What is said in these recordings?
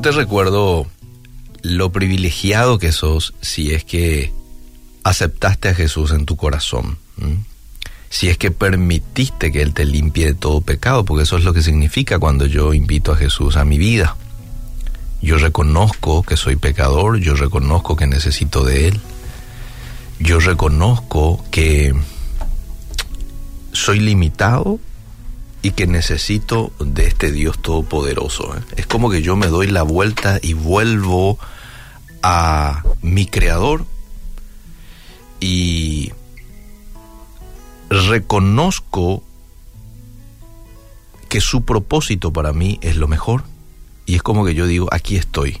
te recuerdo lo privilegiado que sos si es que aceptaste a Jesús en tu corazón. Si es que permitiste que Él te limpie de todo pecado, porque eso es lo que significa cuando yo invito a Jesús a mi vida. Yo reconozco que soy pecador, yo reconozco que necesito de Él. Yo reconozco que soy limitado y que necesito de este Dios todopoderoso. ¿eh? Es como que yo me doy la vuelta y vuelvo a mi creador y reconozco que su propósito para mí es lo mejor y es como que yo digo, aquí estoy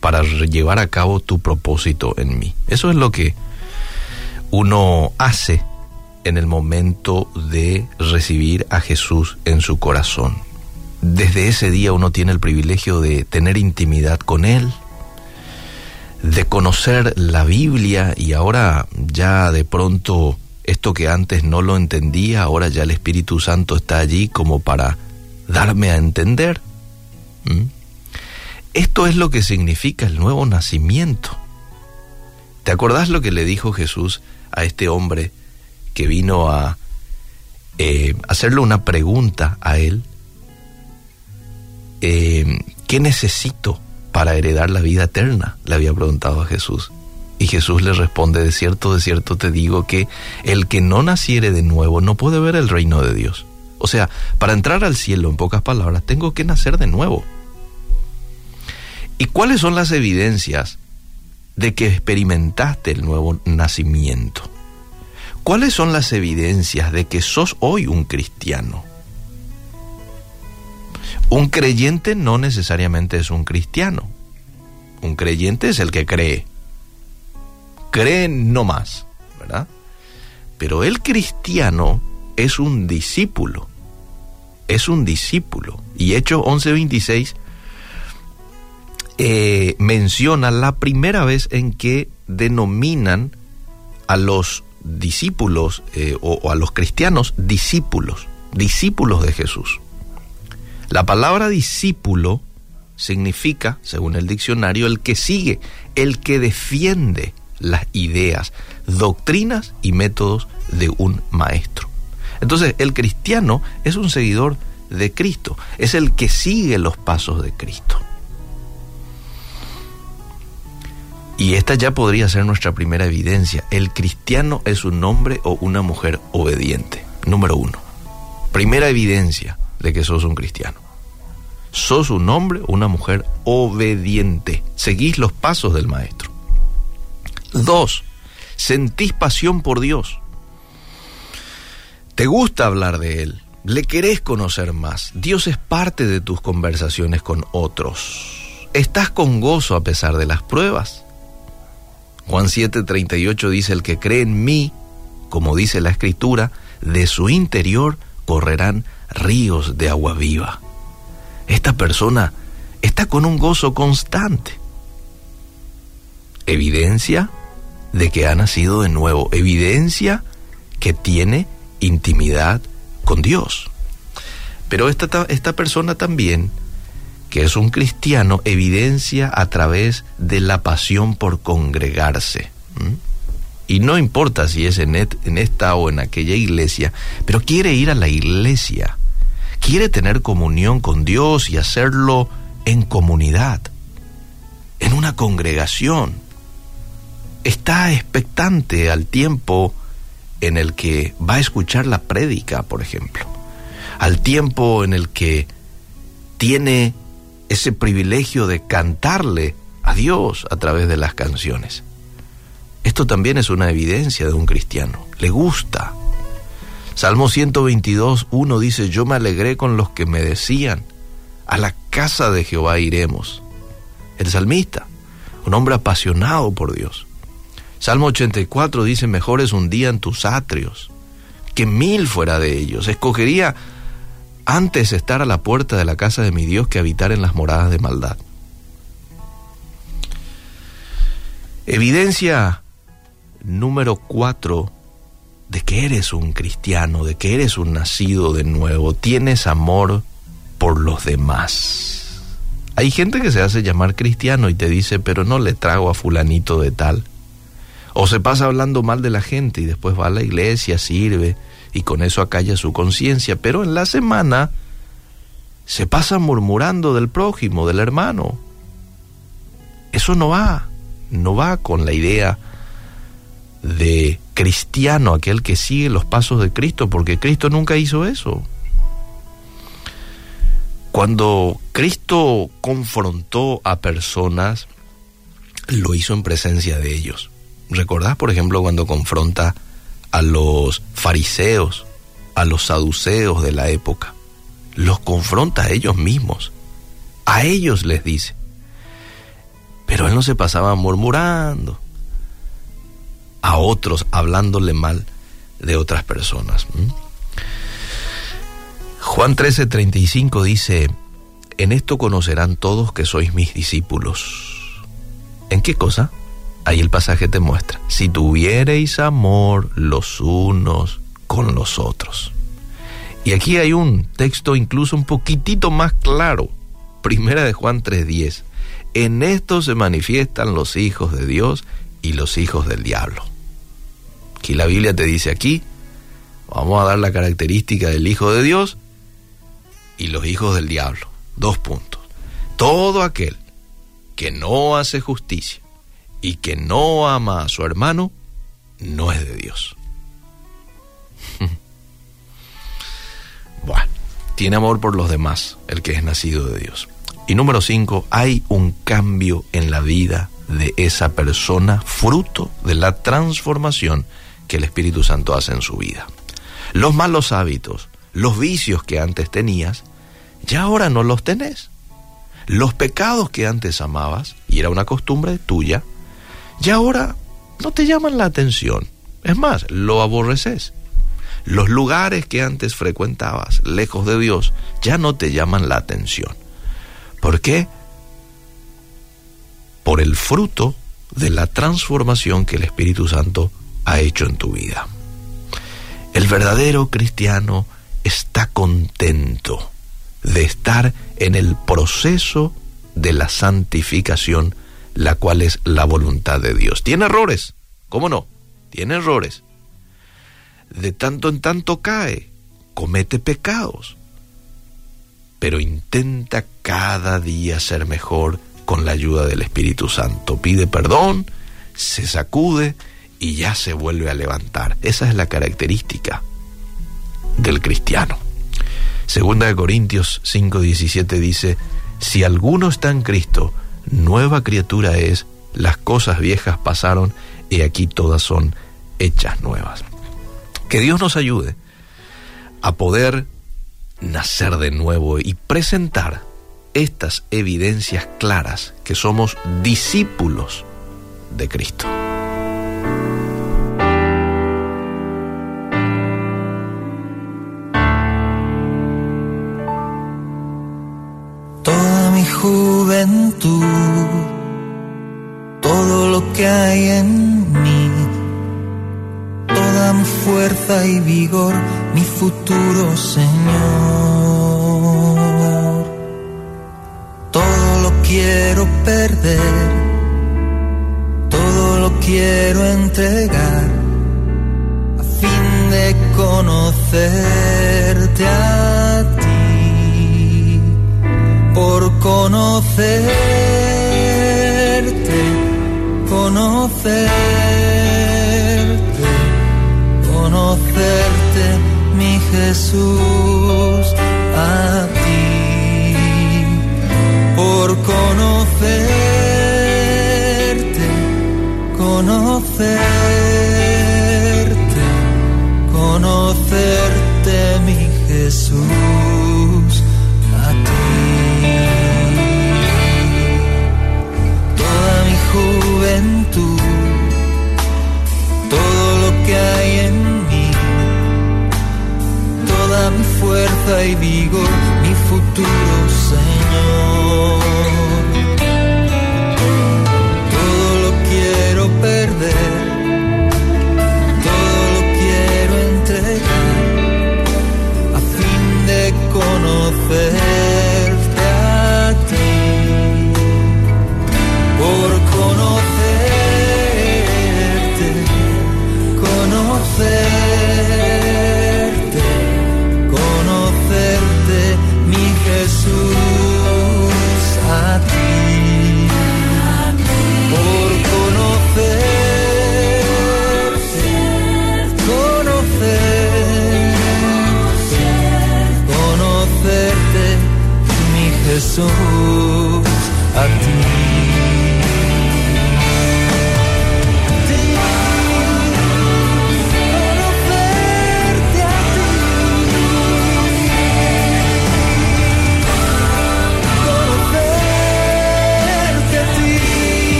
para llevar a cabo tu propósito en mí. Eso es lo que uno hace en el momento de recibir a Jesús en su corazón. Desde ese día uno tiene el privilegio de tener intimidad con Él, de conocer la Biblia y ahora ya de pronto esto que antes no lo entendía, ahora ya el Espíritu Santo está allí como para darme a entender. ¿Mm? Esto es lo que significa el nuevo nacimiento. ¿Te acordás lo que le dijo Jesús a este hombre que vino a eh, hacerle una pregunta a él? Eh, ¿Qué necesito para heredar la vida eterna? Le había preguntado a Jesús. Y Jesús le responde, de cierto, de cierto te digo que el que no naciere de nuevo no puede ver el reino de Dios. O sea, para entrar al cielo, en pocas palabras, tengo que nacer de nuevo. ¿Y cuáles son las evidencias de que experimentaste el nuevo nacimiento? ¿Cuáles son las evidencias de que sos hoy un cristiano? Un creyente no necesariamente es un cristiano. Un creyente es el que cree. Cree no más, ¿verdad? Pero el cristiano es un discípulo. Es un discípulo. Y Hechos 11:26 eh, menciona la primera vez en que denominan a los discípulos eh, o, a los cristianos discípulos, discípulos de Jesús. La palabra discípulo significa, según el diccionario, el que sigue, el que defiende las ideas, doctrinas y métodos de un maestro. Entonces, el cristiano es un seguidor de Cristo, es el que sigue los pasos de Cristo. Y esta ya podría ser nuestra primera evidencia. El cristiano es un hombre o una mujer obediente. Número uno. Primera evidencia de que sos un cristiano. Sos un hombre o una mujer obediente. Seguís los pasos del maestro. Dos, sentís pasión por Dios. Te gusta hablar de Él. Le querés conocer más. Dios es parte de tus conversaciones con otros. Estás con gozo a pesar de las pruebas. Juan 7:38 dice, el que cree en mí, como dice la escritura, de su interior correrán ríos de agua viva. Esta persona está con un gozo constante. Evidencia de que ha nacido de nuevo, evidencia que tiene intimidad con Dios. Pero esta, esta persona también que es un cristiano, evidencia a través de la pasión por congregarse. Y no importa si es en, en esta o en aquella iglesia, pero quiere ir a la iglesia, quiere tener comunión con Dios y hacerlo en comunidad, en una congregación. Está expectante al tiempo en el que va a escuchar la prédica, por ejemplo, al tiempo en el que tiene ese privilegio de cantarle a Dios a través de las canciones. Esto también es una evidencia de un cristiano. Le gusta. Salmo 122, 1 dice, yo me alegré con los que me decían, a la casa de Jehová iremos. El salmista, un hombre apasionado por Dios. Salmo 84 dice, mejor es un día en tus atrios que mil fuera de ellos. Escogería antes estar a la puerta de la casa de mi Dios que habitar en las moradas de maldad. Evidencia número cuatro de que eres un cristiano, de que eres un nacido de nuevo, tienes amor por los demás. Hay gente que se hace llamar cristiano y te dice, pero no le trago a fulanito de tal. O se pasa hablando mal de la gente y después va a la iglesia, sirve y con eso acalla su conciencia, pero en la semana se pasa murmurando del prójimo, del hermano. Eso no va, no va con la idea de cristiano, aquel que sigue los pasos de Cristo, porque Cristo nunca hizo eso. Cuando Cristo confrontó a personas, lo hizo en presencia de ellos. ¿Recordás, por ejemplo, cuando confronta a los fariseos, a los saduceos de la época? Los confronta a ellos mismos. A ellos les dice. Pero él no se pasaba murmurando a otros, hablándole mal de otras personas. Juan 13:35 dice, en esto conocerán todos que sois mis discípulos. ¿En qué cosa? Ahí el pasaje te muestra. Si tuviereis amor los unos con los otros. Y aquí hay un texto incluso un poquitito más claro. Primera de Juan 3:10. En esto se manifiestan los hijos de Dios y los hijos del diablo. Aquí la Biblia te dice aquí, vamos a dar la característica del hijo de Dios y los hijos del diablo. Dos puntos. Todo aquel que no hace justicia y que no ama a su hermano, no es de Dios. bueno, tiene amor por los demás, el que es nacido de Dios. Y número cinco, hay un cambio en la vida de esa persona, fruto de la transformación que el Espíritu Santo hace en su vida. Los malos hábitos, los vicios que antes tenías, ya ahora no los tenés. Los pecados que antes amabas, y era una costumbre tuya, ya ahora no te llaman la atención. Es más, lo aborreces. Los lugares que antes frecuentabas, lejos de Dios, ya no te llaman la atención. ¿Por qué? Por el fruto de la transformación que el Espíritu Santo ha hecho en tu vida. El verdadero cristiano está contento de estar en el proceso de la santificación la cual es la voluntad de Dios. Tiene errores, ¿cómo no? Tiene errores. De tanto en tanto cae, comete pecados, pero intenta cada día ser mejor con la ayuda del Espíritu Santo. Pide perdón, se sacude y ya se vuelve a levantar. Esa es la característica del cristiano. Segunda de Corintios 5:17 dice, si alguno está en Cristo, nueva criatura es, las cosas viejas pasaron y aquí todas son hechas nuevas. Que Dios nos ayude a poder nacer de nuevo y presentar estas evidencias claras que somos discípulos de Cristo. Juventud, todo lo que hay en mí, toda mi fuerza y vigor, mi futuro Señor. Todo lo quiero perder, todo lo quiero entregar, a fin de conocerte a conocerte, conocerte, conocerte, mi Jesús, y mi futuro Señor. Todo lo quiero perder, todo lo quiero entregar a fin de conocer.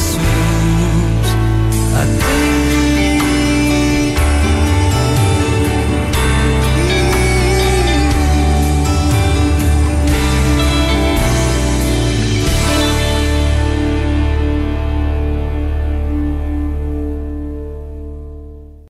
Jesús.